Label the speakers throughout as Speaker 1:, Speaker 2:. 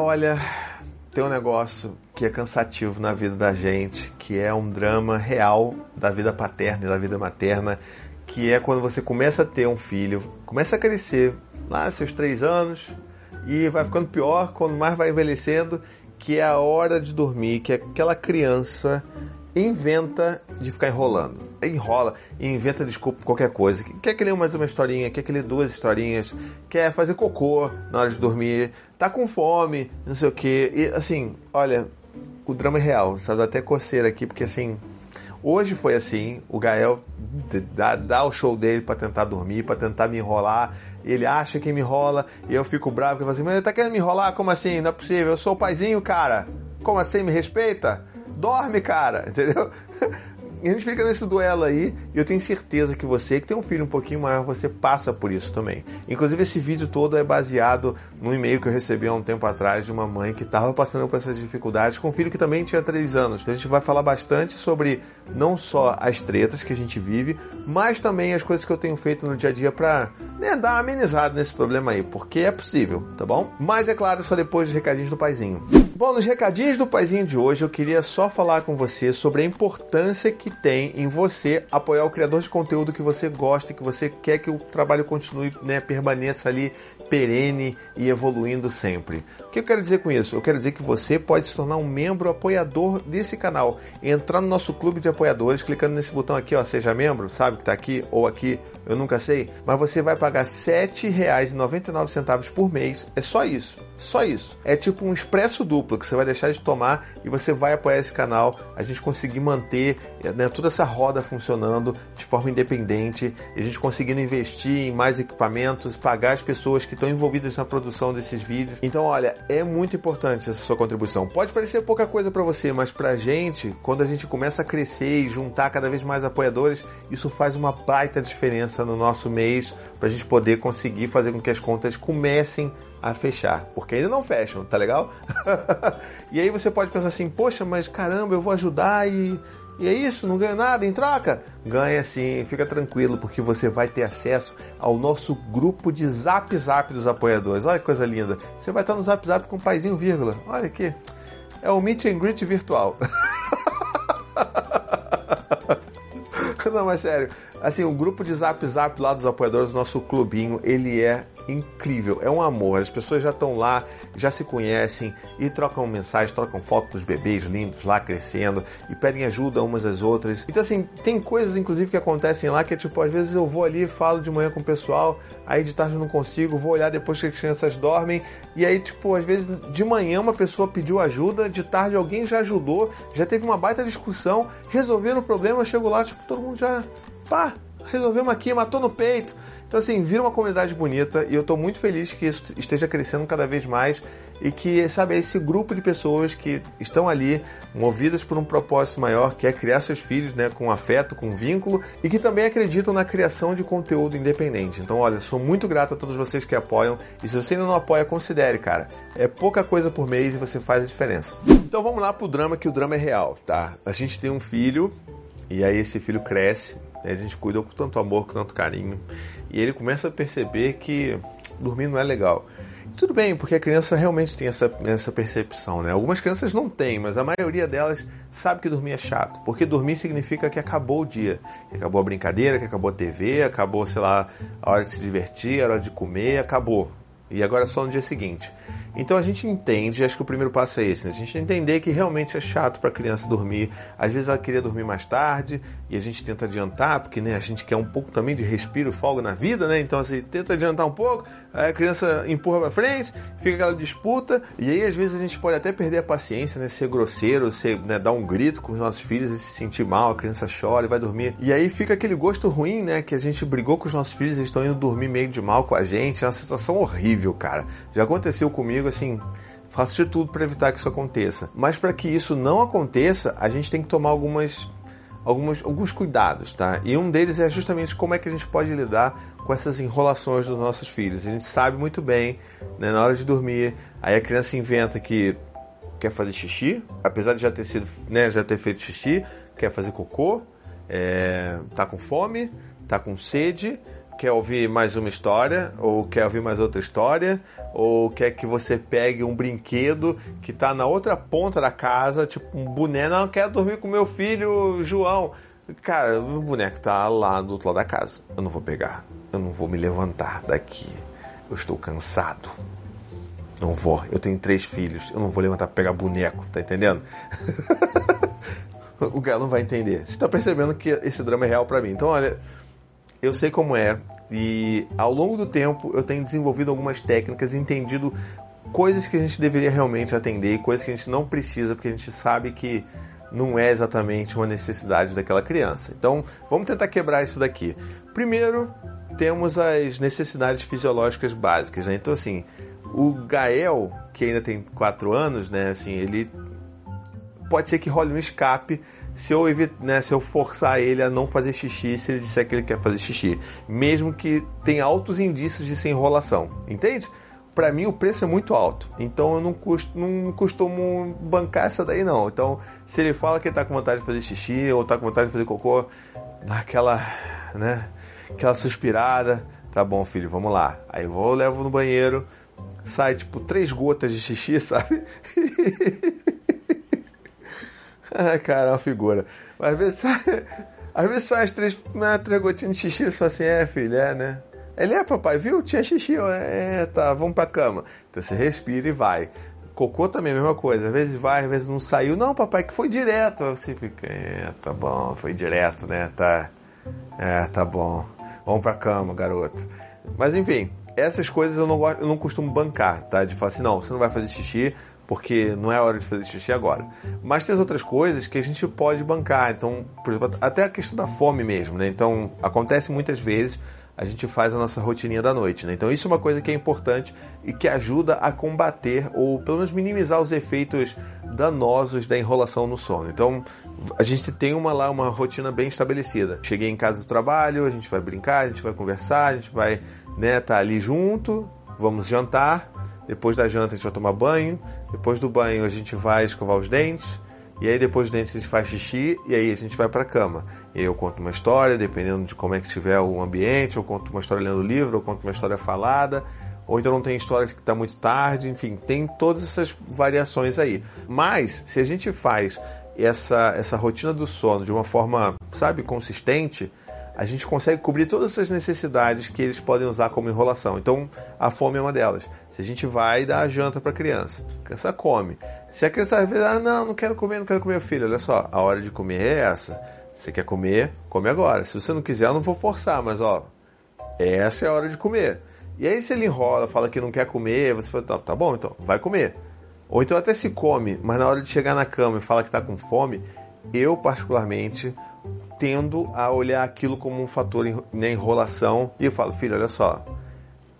Speaker 1: olha, tem um negócio que é cansativo na vida da gente, que é um drama real da vida paterna e da vida materna, que é quando você começa a ter um filho, começa a crescer lá seus três anos e vai ficando pior quando mais vai envelhecendo, que é a hora de dormir, que é aquela criança inventa de ficar enrolando. Enrola inventa desculpa qualquer coisa. Quer que lê mais uma historinha, quer que lê duas historinhas, quer fazer cocô na hora de dormir, tá com fome, não sei o que. E assim, olha, o drama é real, sabe? Dá até coceira aqui, porque assim, hoje foi assim, o Gael dá, dá o show dele para tentar dormir, para tentar me enrolar. Ele acha que me enrola e eu fico bravo, que eu falo assim, mas ele tá querendo me enrolar? Como assim? Não é possível, eu sou o paizinho, cara. Como assim? Me respeita? Dorme, cara, entendeu? E a gente fica nesse duelo aí, e eu tenho certeza que você, que tem um filho um pouquinho maior, você passa por isso também. Inclusive, esse vídeo todo é baseado num e-mail que eu recebi há um tempo atrás de uma mãe que estava passando por essas dificuldades com um filho que também tinha 3 anos. Então, a gente vai falar bastante sobre não só as tretas que a gente vive, mas também as coisas que eu tenho feito no dia a dia para né, dar uma amenizada nesse problema aí, porque é possível, tá bom? Mas é claro, só depois dos recadinhos do paizinho. Bom, nos recadinhos do paizinho de hoje, eu queria só falar com você sobre a importância que tem em você apoiar o criador de conteúdo que você gosta, que você quer que o trabalho continue, né, permaneça ali perene e evoluindo sempre. O que eu quero dizer com isso? Eu quero dizer que você pode se tornar um membro apoiador desse canal. Entrar no nosso clube de apoiadores, clicando nesse botão aqui, ó, seja membro, sabe que está aqui ou aqui, eu nunca sei, mas você vai pagar R$ 7,99 por mês. É só isso. Só isso. É tipo um expresso duplo que você vai deixar de tomar e você vai apoiar esse canal, a gente conseguir manter né, toda essa roda funcionando de forma independente, a gente conseguindo investir em mais equipamentos, pagar as pessoas que estão envolvidas na produção desses vídeos. Então, olha, é muito importante essa sua contribuição. Pode parecer pouca coisa para você, mas pra gente, quando a gente começa a crescer e juntar cada vez mais apoiadores, isso faz uma baita diferença no nosso mês para a gente poder conseguir fazer com que as contas comecem a fechar, porque ainda não fecham, tá legal? e aí você pode pensar assim, poxa, mas caramba, eu vou ajudar e, e é isso, não ganho nada em troca? Ganha sim, fica tranquilo, porque você vai ter acesso ao nosso grupo de Zap Zap dos apoiadores. Olha que coisa linda. Você vai estar no Zap Zap com o paizinho vírgula. Olha aqui. É o Meet and Greet virtual. não, mas sério. Assim, o grupo de Zap Zap lá dos apoiadores, do nosso clubinho, ele é incrível, é um amor. As pessoas já estão lá, já se conhecem e trocam mensagens, trocam fotos dos bebês lindos lá crescendo e pedem ajuda umas às outras. Então, assim, tem coisas inclusive que acontecem lá que é tipo, às vezes eu vou ali, falo de manhã com o pessoal, aí de tarde eu não consigo, vou olhar depois que as crianças dormem e aí, tipo, às vezes de manhã uma pessoa pediu ajuda, de tarde alguém já ajudou, já teve uma baita discussão, resolveram o problema, eu chego lá, tipo, todo mundo já, pá, resolvemos aqui, matou no peito. Então, assim, vira uma comunidade bonita e eu estou muito feliz que isso esteja crescendo cada vez mais e que, sabe, esse grupo de pessoas que estão ali movidas por um propósito maior, que é criar seus filhos, né, com afeto, com vínculo e que também acreditam na criação de conteúdo independente. Então, olha, sou muito grato a todos vocês que apoiam e se você ainda não apoia, considere, cara. É pouca coisa por mês e você faz a diferença. Então, vamos lá pro drama, que o drama é real, tá? A gente tem um filho e aí esse filho cresce, né, a gente cuida com tanto amor, com tanto carinho e ele começa a perceber que dormir não é legal. Tudo bem, porque a criança realmente tem essa, essa percepção, né? Algumas crianças não têm, mas a maioria delas sabe que dormir é chato. Porque dormir significa que acabou o dia. Que acabou a brincadeira, que acabou a TV, acabou, sei lá, a hora de se divertir, a hora de comer, acabou. E agora é só no dia seguinte. Então a gente entende, acho que o primeiro passo é esse, né? a gente entender que realmente é chato para a criança dormir. Às vezes ela queria dormir mais tarde e a gente tenta adiantar, porque né, a gente quer um pouco também de respiro, folga na vida, né? Então assim, tenta adiantar um pouco, a criança empurra para frente, fica aquela disputa e aí às vezes a gente pode até perder a paciência, né? Ser grosseiro, ser, né, dar um grito com os nossos filhos e se sentir mal, a criança chora e vai dormir. E aí fica aquele gosto ruim, né? Que a gente brigou com os nossos filhos, eles estão indo dormir meio de mal com a gente, é uma situação horrível, cara. Já aconteceu comigo assim, faço de tudo para evitar que isso aconteça. Mas para que isso não aconteça, a gente tem que tomar algumas, algumas, alguns cuidados, tá? E um deles é justamente como é que a gente pode lidar com essas enrolações dos nossos filhos. A gente sabe muito bem, né, na hora de dormir, aí a criança inventa que quer fazer xixi, apesar de já ter sido, né, já ter feito xixi, quer fazer cocô, é, tá com fome, tá com sede, quer ouvir mais uma história, ou quer ouvir mais outra história, ou quer que você pegue um brinquedo que está na outra ponta da casa, tipo um boneco, não, quero dormir com meu filho João. Cara, o boneco tá lá do outro lado da casa. Eu não vou pegar. Eu não vou me levantar daqui. Eu estou cansado. Não vou. Eu tenho três filhos. Eu não vou levantar pra pegar boneco, tá entendendo? o cara não vai entender. Você tá percebendo que esse drama é real para mim. Então, olha, eu sei como é. E ao longo do tempo eu tenho desenvolvido algumas técnicas entendido coisas que a gente deveria realmente atender e coisas que a gente não precisa, porque a gente sabe que não é exatamente uma necessidade daquela criança. Então, vamos tentar quebrar isso daqui. Primeiro, temos as necessidades fisiológicas básicas, né? Então, assim, o Gael, que ainda tem 4 anos, né? Assim, ele pode ser que role um escape se eu, né, se eu forçar ele a não fazer xixi se ele disser que ele quer fazer xixi. Mesmo que tenha altos indícios de ser enrolação. Entende? Para mim o preço é muito alto. Então eu não, custo, não costumo bancar essa daí não. Então se ele fala que ele tá com vontade de fazer xixi ou tá com vontade de fazer cocô, dá aquela, né, aquela suspirada. Tá bom, filho, vamos lá. Aí eu vou, levo no banheiro, sai tipo três gotas de xixi, sabe? ah, cara, é uma figura. Mas às vezes às vezes as três, né, três gotinhas de xixi e fala assim, é, filho, é, né? Ele é, papai, viu? Tinha xixi, é, tá, vamos pra cama. Então você respira e vai. Cocô também é mesma coisa. Às vezes vai, às vezes não saiu. Não, papai, que foi direto. Você fica, é, tá bom, foi direto, né? Tá. É, tá bom. Vamos pra cama, garoto. Mas enfim, essas coisas eu não, gosto, eu não costumo bancar, tá? De falar assim, não, você não vai fazer xixi, porque não é hora de fazer xixi agora. Mas tem as outras coisas que a gente pode bancar. Então, por exemplo, até a questão da fome mesmo, né? Então, acontece muitas vezes a gente faz a nossa rotininha da noite, né? Então, isso é uma coisa que é importante e que ajuda a combater ou pelo menos minimizar os efeitos danosos da enrolação no sono. Então, a gente tem uma lá uma rotina bem estabelecida. Cheguei em casa do trabalho, a gente vai brincar, a gente vai conversar, a gente vai, né, tá ali junto, vamos jantar, depois da janta a gente vai tomar banho. Depois do banho a gente vai escovar os dentes. E aí depois dos dentes a gente faz xixi e aí a gente vai para a cama. E aí eu conto uma história, dependendo de como é que estiver o ambiente, eu conto uma história lendo livro, eu conto uma história falada, ou então não tem histórias que está muito tarde, enfim, tem todas essas variações aí. Mas se a gente faz essa, essa rotina do sono de uma forma, sabe, consistente, a gente consegue cobrir todas essas necessidades que eles podem usar como enrolação. Então, a fome é uma delas. Se a gente vai dar a janta para a criança, a criança come. Se a criança vezes, ah, não, não quero comer, não quero comer, filho, olha só, a hora de comer é essa. Você quer comer, come agora. Se você não quiser, eu não vou forçar, mas ó, essa é a hora de comer. E aí se ele enrola, fala que não quer comer, você fala, tá, tá bom, então, vai comer. Ou então até se come, mas na hora de chegar na cama e fala que está com fome, eu particularmente tendo a olhar aquilo como um fator na enrolação e eu falo, filho, olha só,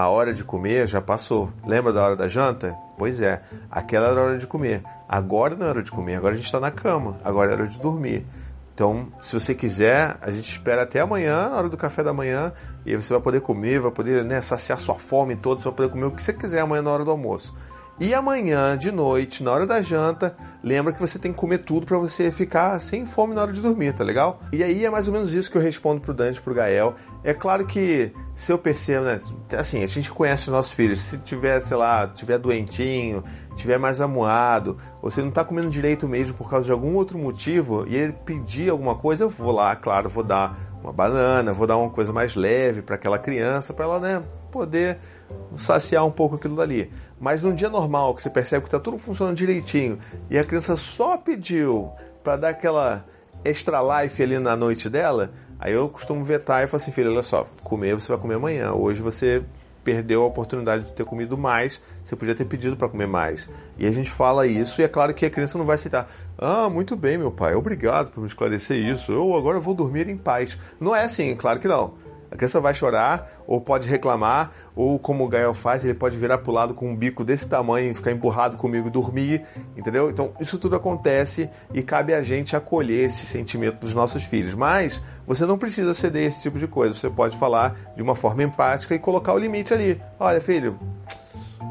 Speaker 1: a hora de comer já passou. Lembra da hora da janta? Pois é, aquela era a hora de comer. Agora não é hora de comer, agora a gente está na cama, agora é hora de dormir. Então, se você quiser, a gente espera até amanhã, na hora do café da manhã, e você vai poder comer, vai poder né, saciar sua fome toda, você vai poder comer o que você quiser amanhã na hora do almoço. E amanhã, de noite, na hora da janta, lembra que você tem que comer tudo para você ficar sem fome na hora de dormir, tá legal? E aí é mais ou menos isso que eu respondo pro Dante, pro Gael. É claro que se eu percebo, né? Assim, a gente conhece os nossos filhos. Se tiver, sei lá, tiver doentinho, tiver mais amuado, se não tá comendo direito mesmo por causa de algum outro motivo, e ele pedir alguma coisa, eu vou lá, claro, vou dar uma banana, vou dar uma coisa mais leve para aquela criança, para ela, né, poder saciar um pouco aquilo dali. Mas num dia normal, que você percebe que está tudo funcionando direitinho e a criança só pediu para dar aquela extra life ali na noite dela, aí eu costumo vetar e falo assim, filho, olha só, comer você vai comer amanhã. Hoje você perdeu a oportunidade de ter comido mais, você podia ter pedido para comer mais. E a gente fala isso e é claro que a criança não vai aceitar. Ah, muito bem, meu pai, obrigado por me esclarecer isso. Eu agora vou dormir em paz. Não é assim, claro que não. A criança vai chorar, ou pode reclamar, ou como o Gael faz, ele pode virar pro lado com um bico desse tamanho ficar empurrado comigo e dormir, entendeu? Então isso tudo acontece e cabe a gente acolher esse sentimento dos nossos filhos. Mas você não precisa ceder esse tipo de coisa, você pode falar de uma forma empática e colocar o limite ali. Olha, filho,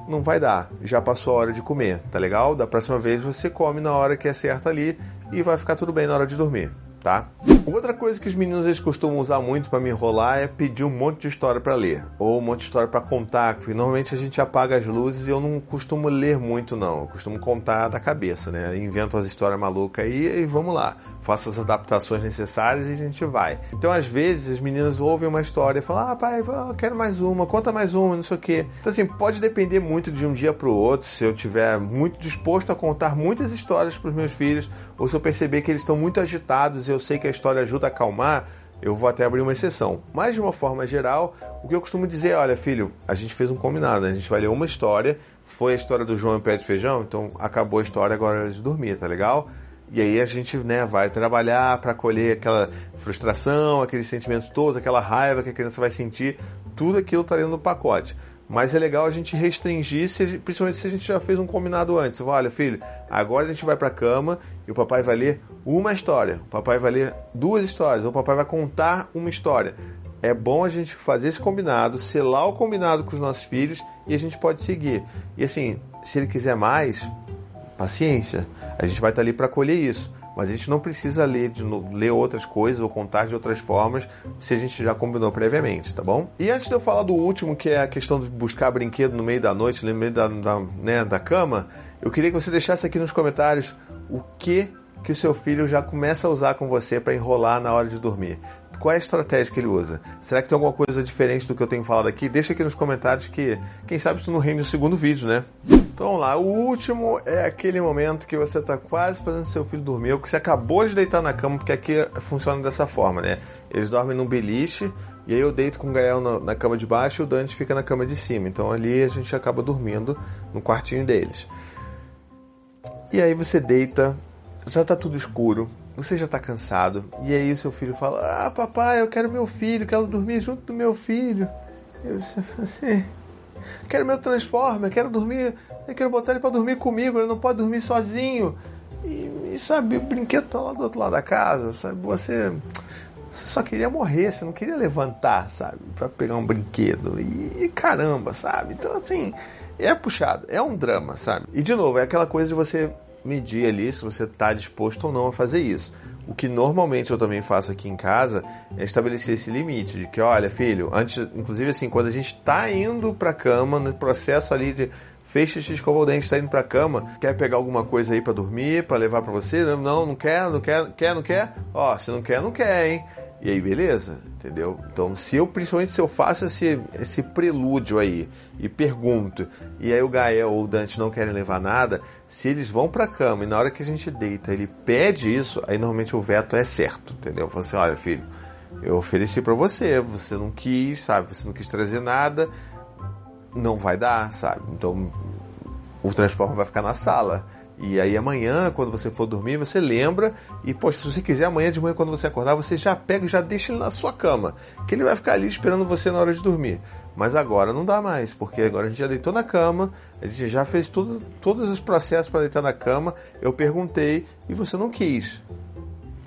Speaker 1: não vai dar, já passou a hora de comer, tá legal? Da próxima vez você come na hora que é certa ali e vai ficar tudo bem na hora de dormir. Tá? Outra coisa que os meninos eles costumam usar muito para me enrolar é pedir um monte de história para ler ou um monte de história para contar, porque normalmente a gente apaga as luzes e eu não costumo ler muito não, eu costumo contar da cabeça, né? Invento as histórias malucas aí e vamos lá faço as adaptações necessárias e a gente vai. Então, às vezes, os meninos ouvem uma história e falam: Ah, pai, eu quero mais uma, conta mais uma, não sei o quê. Então, assim, pode depender muito de um dia para o outro. Se eu tiver muito disposto a contar muitas histórias para os meus filhos, ou se eu perceber que eles estão muito agitados e eu sei que a história ajuda a acalmar, eu vou até abrir uma exceção. Mas de uma forma geral, o que eu costumo dizer é: olha, filho, a gente fez um combinado, né? a gente vai ler uma história. Foi a história do João e o Pé de Feijão, então acabou a história, agora é de dormir, tá legal? E aí a gente né, vai trabalhar para colher aquela frustração, aqueles sentimentos todos, aquela raiva que a criança vai sentir, tudo aquilo está dentro do pacote. Mas é legal a gente restringir, se, principalmente se a gente já fez um combinado antes. Olha, filho, agora a gente vai para a cama e o papai vai ler uma história, o papai vai ler duas histórias, o papai vai contar uma história. É bom a gente fazer esse combinado, selar o combinado com os nossos filhos e a gente pode seguir. E assim, se ele quiser mais, paciência a gente vai estar ali para colher isso. Mas a gente não precisa ler, de ler outras coisas ou contar de outras formas se a gente já combinou previamente, tá bom? E antes de eu falar do último, que é a questão de buscar brinquedo no meio da noite, no meio da, da, né, da cama, eu queria que você deixasse aqui nos comentários o que que o seu filho já começa a usar com você para enrolar na hora de dormir. Qual é a estratégia que ele usa? Será que tem alguma coisa diferente do que eu tenho falado aqui? Deixa aqui nos comentários que, quem sabe, isso não rende o segundo vídeo, né? Então vamos lá, o último é aquele momento que você está quase fazendo seu filho dormir, ou que você acabou de deitar na cama, porque aqui funciona dessa forma, né? Eles dormem num beliche, e aí eu deito com o Gael na, na cama de baixo e o Dante fica na cama de cima. Então ali a gente acaba dormindo no quartinho deles. E aí você deita, já está tudo escuro, você já está cansado, e aí o seu filho fala: Ah, papai, eu quero meu filho, quero dormir junto do meu filho. Eu assim, quero meu Transformer, quero dormir, eu quero botar ele para dormir comigo, ele não pode dormir sozinho. E, e, sabe, o brinquedo tá lá do outro lado da casa, sabe? Você, você só queria morrer, você não queria levantar, sabe? Para pegar um brinquedo. E, e caramba, sabe? Então, assim, é puxado, é um drama, sabe? E de novo, é aquela coisa de você medir ali se você está disposto ou não a fazer isso. O que normalmente eu também faço aqui em casa é estabelecer esse limite de que, olha, filho, antes, inclusive assim, quando a gente está indo para a cama, no processo ali de fecha xixi, escova o dente, está indo para a cama, quer pegar alguma coisa aí para dormir, para levar para você? Não, não quer, não quer, quer, não quer? Ó, se não quer, não quer, hein? E aí, beleza? Entendeu? Então, se eu, principalmente se eu faço esse, esse prelúdio aí e pergunto, e aí o Gael ou o Dante não querem levar nada, se eles vão pra cama e na hora que a gente deita ele pede isso, aí normalmente o veto é certo, entendeu? Eu falo assim: olha, filho, eu ofereci para você, você não quis, sabe? Você não quis trazer nada, não vai dar, sabe? Então, o transforma vai ficar na sala. E aí amanhã, quando você for dormir, você lembra e, poxa, se você quiser, amanhã de manhã, quando você acordar, você já pega e já deixa ele na sua cama. Que ele vai ficar ali esperando você na hora de dormir. Mas agora não dá mais, porque agora a gente já deitou na cama, a gente já fez todos os processos para deitar na cama. Eu perguntei e você não quis.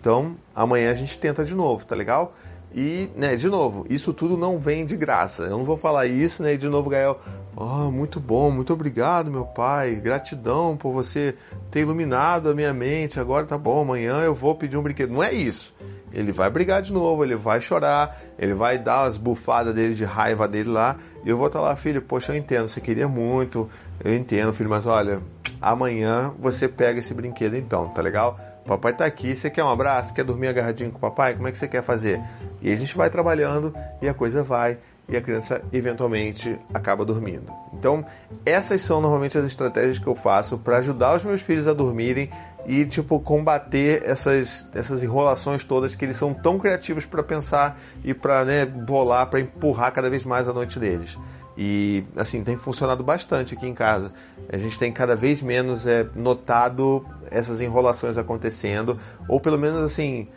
Speaker 1: Então amanhã a gente tenta de novo, tá legal? E, né, de novo, isso tudo não vem de graça. Eu não vou falar isso, né? E de novo, Gael, oh, muito bom, muito obrigado, meu pai. Gratidão por você ter iluminado a minha mente. Agora tá bom, amanhã eu vou pedir um brinquedo. Não é isso. Ele vai brigar de novo, ele vai chorar, ele vai dar as bufadas dele de raiva dele lá. E eu vou estar lá, filho, poxa, eu entendo, você queria muito, eu entendo, filho, mas olha, amanhã você pega esse brinquedo então, tá legal? Papai tá aqui, você quer um abraço? Quer dormir agarradinho com o papai? Como é que você quer fazer? E a gente vai trabalhando e a coisa vai e a criança eventualmente acaba dormindo. Então, essas são normalmente as estratégias que eu faço para ajudar os meus filhos a dormirem e tipo combater essas, essas enrolações todas que eles são tão criativos para pensar e para né, bolar, para empurrar cada vez mais a noite deles. E assim, tem funcionado bastante aqui em casa. A gente tem cada vez menos é, notado essas enrolações acontecendo, ou pelo menos assim,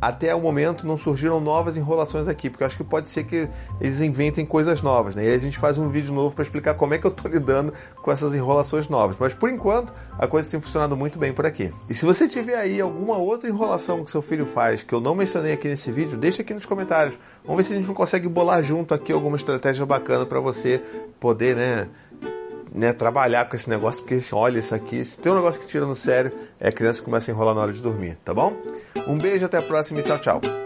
Speaker 1: até o momento não surgiram novas enrolações aqui, porque eu acho que pode ser que eles inventem coisas novas, né? E aí a gente faz um vídeo novo para explicar como é que eu tô lidando com essas enrolações novas. Mas por enquanto, a coisa tem funcionado muito bem por aqui. E se você tiver aí alguma outra enrolação que seu filho faz que eu não mencionei aqui nesse vídeo, deixa aqui nos comentários. Vamos ver se a gente não consegue bolar junto aqui alguma estratégia bacana para você poder, né, né, trabalhar com esse negócio, porque assim, olha isso aqui, se tem um negócio que tira no sério, é a criança que começa a enrolar na hora de dormir, tá bom? Um beijo, até a próxima e tchau, tchau.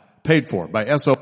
Speaker 2: Paid for by SO.